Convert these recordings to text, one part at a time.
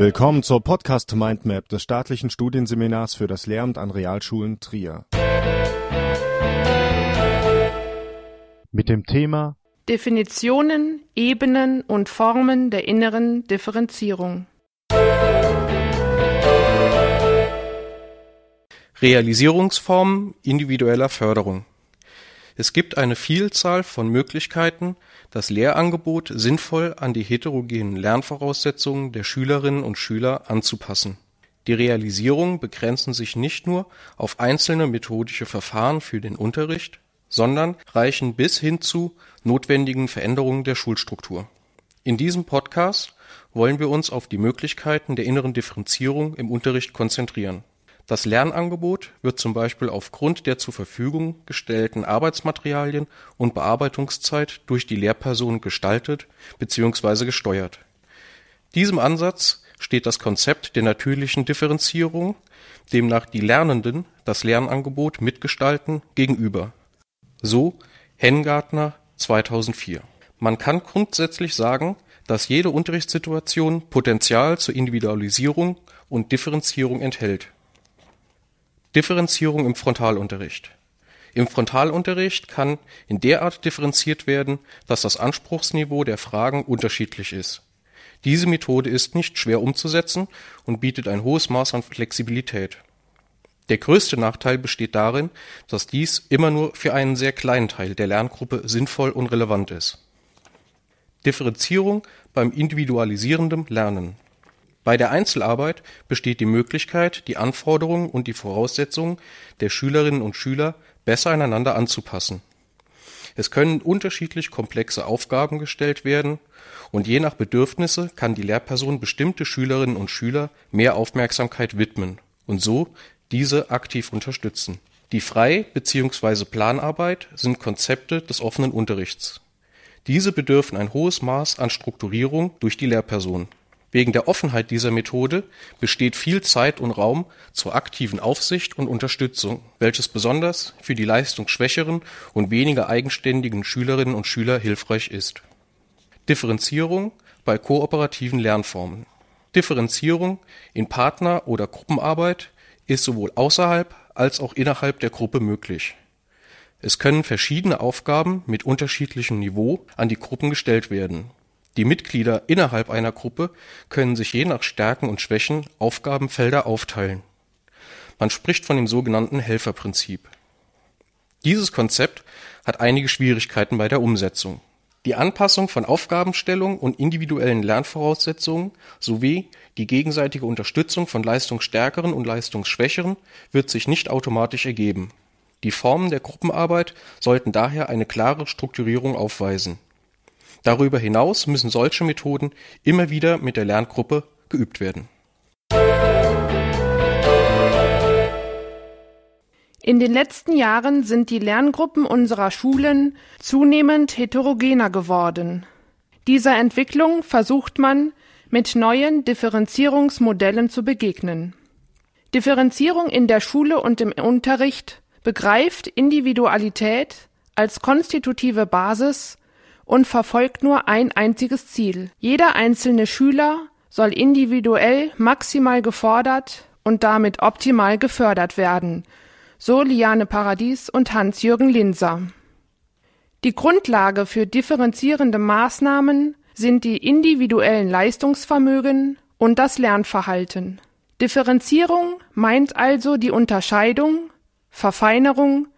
Willkommen zur Podcast Mindmap des staatlichen Studienseminars für das Lehramt an Realschulen Trier. Mit dem Thema Definitionen, Ebenen und Formen der inneren Differenzierung. Realisierungsformen individueller Förderung. Es gibt eine Vielzahl von Möglichkeiten, das Lehrangebot sinnvoll an die heterogenen Lernvoraussetzungen der Schülerinnen und Schüler anzupassen. Die Realisierungen begrenzen sich nicht nur auf einzelne methodische Verfahren für den Unterricht, sondern reichen bis hin zu notwendigen Veränderungen der Schulstruktur. In diesem Podcast wollen wir uns auf die Möglichkeiten der inneren Differenzierung im Unterricht konzentrieren. Das Lernangebot wird zum Beispiel aufgrund der zur Verfügung gestellten Arbeitsmaterialien und Bearbeitungszeit durch die Lehrperson gestaltet bzw. gesteuert. Diesem Ansatz steht das Konzept der natürlichen Differenzierung, demnach die Lernenden das Lernangebot mitgestalten, gegenüber. So Hengartner 2004. Man kann grundsätzlich sagen, dass jede Unterrichtssituation Potenzial zur Individualisierung und Differenzierung enthält Differenzierung im Frontalunterricht. Im Frontalunterricht kann in der Art differenziert werden, dass das Anspruchsniveau der Fragen unterschiedlich ist. Diese Methode ist nicht schwer umzusetzen und bietet ein hohes Maß an Flexibilität. Der größte Nachteil besteht darin, dass dies immer nur für einen sehr kleinen Teil der Lerngruppe sinnvoll und relevant ist. Differenzierung beim individualisierenden Lernen bei der Einzelarbeit besteht die Möglichkeit, die Anforderungen und die Voraussetzungen der Schülerinnen und Schüler besser einander anzupassen. Es können unterschiedlich komplexe Aufgaben gestellt werden und je nach Bedürfnisse kann die Lehrperson bestimmte Schülerinnen und Schüler mehr Aufmerksamkeit widmen und so diese aktiv unterstützen. Die Frei- bzw. Planarbeit sind Konzepte des offenen Unterrichts. Diese bedürfen ein hohes Maß an Strukturierung durch die Lehrperson Wegen der Offenheit dieser Methode besteht viel Zeit und Raum zur aktiven Aufsicht und Unterstützung, welches besonders für die leistungsschwächeren und weniger eigenständigen Schülerinnen und Schüler hilfreich ist. Differenzierung bei kooperativen Lernformen. Differenzierung in Partner- oder Gruppenarbeit ist sowohl außerhalb als auch innerhalb der Gruppe möglich. Es können verschiedene Aufgaben mit unterschiedlichem Niveau an die Gruppen gestellt werden die Mitglieder innerhalb einer Gruppe können sich je nach Stärken und Schwächen Aufgabenfelder aufteilen. Man spricht von dem sogenannten Helferprinzip. Dieses Konzept hat einige Schwierigkeiten bei der Umsetzung. Die Anpassung von Aufgabenstellung und individuellen Lernvoraussetzungen sowie die gegenseitige Unterstützung von Leistungsstärkeren und Leistungsschwächeren wird sich nicht automatisch ergeben. Die Formen der Gruppenarbeit sollten daher eine klare Strukturierung aufweisen Darüber hinaus müssen solche Methoden immer wieder mit der Lerngruppe geübt werden. In den letzten Jahren sind die Lerngruppen unserer Schulen zunehmend heterogener geworden. Dieser Entwicklung versucht man mit neuen Differenzierungsmodellen zu begegnen. Differenzierung in der Schule und im Unterricht begreift Individualität als konstitutive Basis und verfolgt nur ein einziges Ziel. Jeder einzelne Schüler soll individuell maximal gefordert und damit optimal gefördert werden, so Liane Paradies und Hans-Jürgen Linser. Die Grundlage für differenzierende Maßnahmen sind die individuellen Leistungsvermögen und das Lernverhalten. Differenzierung meint also die Unterscheidung, Verfeinerung,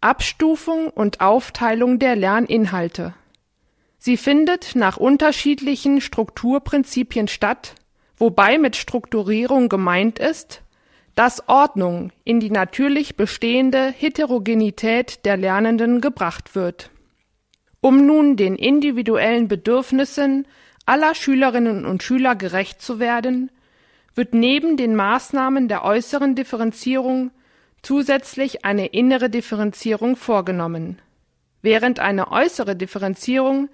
Abstufung und Aufteilung der Lerninhalte Sie findet nach unterschiedlichen Strukturprinzipien statt, wobei mit Strukturierung gemeint ist, dass Ordnung in die natürlich bestehende Heterogenität der Lernenden gebracht wird. Um nun den individuellen Bedürfnissen aller Schülerinnen und Schüler gerecht zu werden, wird neben den Maßnahmen der äußeren Differenzierung zusätzlich eine innere Differenzierung vorgenommen. Während eine äußere Differenzierung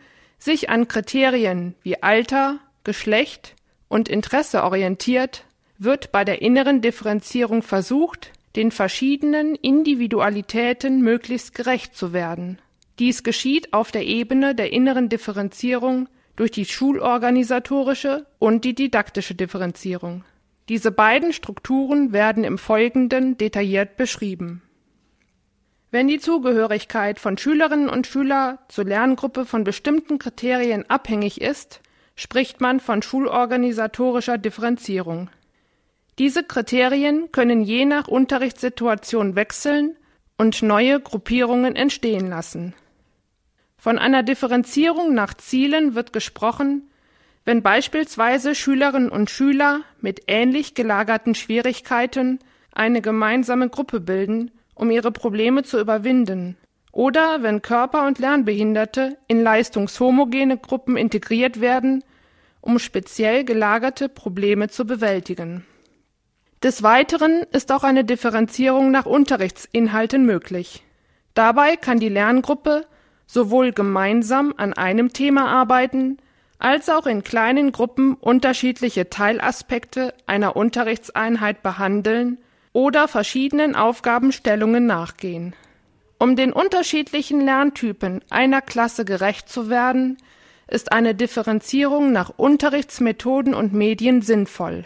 sich an Kriterien wie Alter, Geschlecht und Interesse orientiert, wird bei der inneren Differenzierung versucht, den verschiedenen Individualitäten möglichst gerecht zu werden. Dies geschieht auf der Ebene der inneren Differenzierung durch die schulorganisatorische und die didaktische Differenzierung. Diese beiden Strukturen werden im Folgenden detailliert beschrieben. Wenn die Zugehörigkeit von Schülerinnen und Schüler zur Lerngruppe von bestimmten Kriterien abhängig ist, spricht man von schulorganisatorischer Differenzierung. Diese Kriterien können je nach Unterrichtssituation wechseln und neue Gruppierungen entstehen lassen. Von einer Differenzierung nach Zielen wird gesprochen, wenn beispielsweise Schülerinnen und Schüler mit ähnlich gelagerten Schwierigkeiten eine gemeinsame Gruppe bilden, um ihre Probleme zu überwinden, oder wenn Körper- und Lernbehinderte in leistungshomogene Gruppen integriert werden, um speziell gelagerte Probleme zu bewältigen. Des Weiteren ist auch eine Differenzierung nach Unterrichtsinhalten möglich. Dabei kann die Lerngruppe sowohl gemeinsam an einem Thema arbeiten, als auch in kleinen Gruppen unterschiedliche Teilaspekte einer Unterrichtseinheit behandeln oder verschiedenen Aufgabenstellungen nachgehen. Um den unterschiedlichen Lerntypen einer Klasse gerecht zu werden, ist eine Differenzierung nach Unterrichtsmethoden und Medien sinnvoll.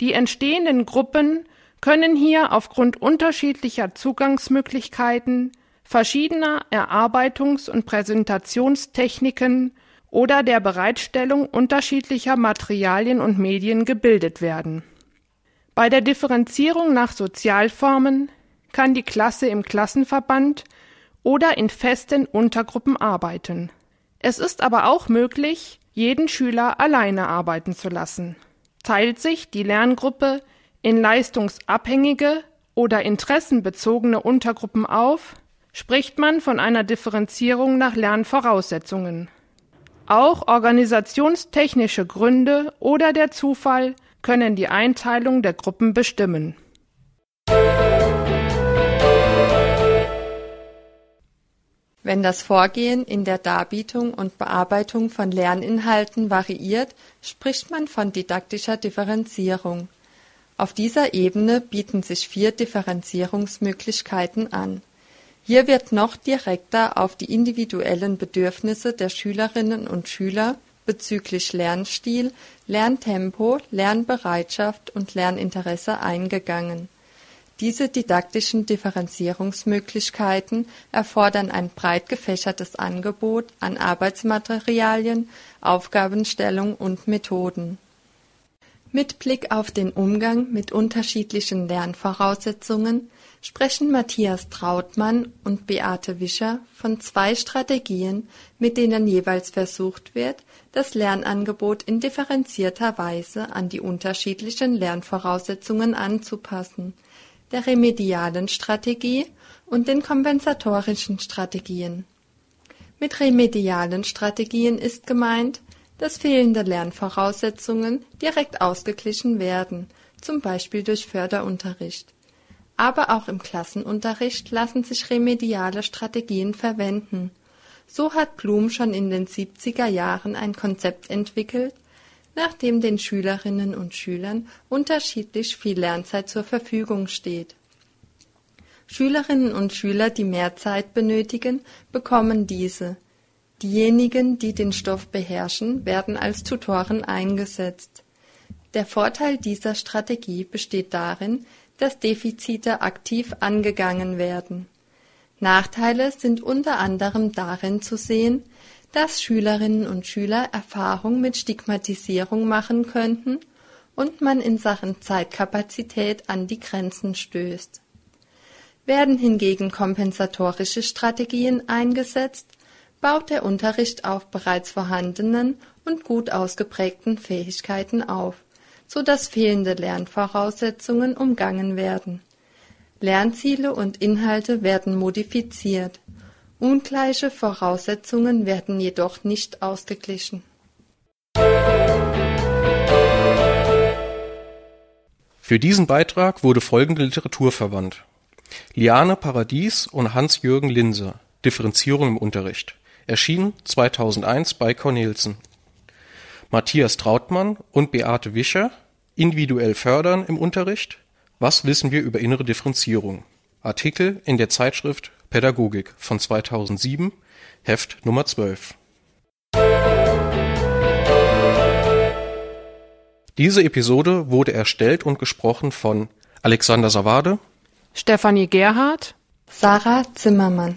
Die entstehenden Gruppen können hier aufgrund unterschiedlicher Zugangsmöglichkeiten, verschiedener Erarbeitungs- und Präsentationstechniken oder der Bereitstellung unterschiedlicher Materialien und Medien gebildet werden. Bei der Differenzierung nach Sozialformen kann die Klasse im Klassenverband oder in festen Untergruppen arbeiten. Es ist aber auch möglich, jeden Schüler alleine arbeiten zu lassen. Teilt sich die Lerngruppe in leistungsabhängige oder interessenbezogene Untergruppen auf, spricht man von einer Differenzierung nach Lernvoraussetzungen. Auch organisationstechnische Gründe oder der Zufall können die Einteilung der Gruppen bestimmen. Wenn das Vorgehen in der Darbietung und Bearbeitung von Lerninhalten variiert, spricht man von didaktischer Differenzierung. Auf dieser Ebene bieten sich vier Differenzierungsmöglichkeiten an hier wird noch direkter auf die individuellen Bedürfnisse der Schülerinnen und Schüler bezüglich Lernstil, Lerntempo, Lernbereitschaft und Lerninteresse eingegangen. Diese didaktischen Differenzierungsmöglichkeiten erfordern ein breit gefächertes Angebot an Arbeitsmaterialien, Aufgabenstellung und Methoden. Mit Blick auf den Umgang mit unterschiedlichen Lernvoraussetzungen sprechen Matthias Trautmann und Beate Wischer von zwei Strategien, mit denen jeweils versucht wird, das Lernangebot in differenzierter Weise an die unterschiedlichen Lernvoraussetzungen anzupassen, der remedialen Strategie und den kompensatorischen Strategien. Mit remedialen Strategien ist gemeint, dass fehlende Lernvoraussetzungen direkt ausgeglichen werden, zum Beispiel durch Förderunterricht aber auch im Klassenunterricht lassen sich remediale Strategien verwenden. So hat Blum schon in den 70er Jahren ein Konzept entwickelt, nach dem den Schülerinnen und Schülern unterschiedlich viel Lernzeit zur Verfügung steht. Schülerinnen und Schüler, die mehr Zeit benötigen, bekommen diese. Diejenigen, die den Stoff beherrschen, werden als Tutoren eingesetzt. Der Vorteil dieser Strategie besteht darin, dass Defizite aktiv angegangen werden. Nachteile sind unter anderem darin zu sehen, dass Schülerinnen und Schüler Erfahrung mit Stigmatisierung machen könnten und man in Sachen Zeitkapazität an die Grenzen stößt. Werden hingegen kompensatorische Strategien eingesetzt, baut der Unterricht auf bereits vorhandenen und gut ausgeprägten Fähigkeiten auf so dass fehlende Lernvoraussetzungen umgangen werden. Lernziele und Inhalte werden modifiziert, ungleiche Voraussetzungen werden jedoch nicht ausgeglichen. Für diesen Beitrag wurde folgende Literatur verwandt: Liane Paradies und Hans-Jürgen Linse Differenzierung im Unterricht, erschienen 2001 bei Cornelsen Matthias Trautmann und Beate Wischer Individuell fördern im Unterricht Was wissen wir über innere Differenzierung? Artikel in der Zeitschrift Pädagogik von 2007, Heft Nummer 12 Diese Episode wurde erstellt und gesprochen von Alexander Savade, Stefanie Gerhardt, Sarah Zimmermann.